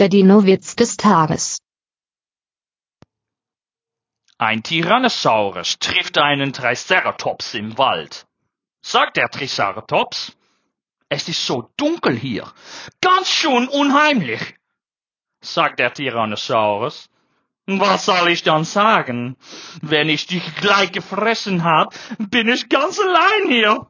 Der Dino-Witz des Tages. Ein Tyrannosaurus trifft einen Triceratops im Wald. Sagt der Triceratops, es ist so dunkel hier, ganz schön unheimlich. Sagt der Tyrannosaurus, was soll ich dann sagen? Wenn ich dich gleich gefressen hab, bin ich ganz allein hier.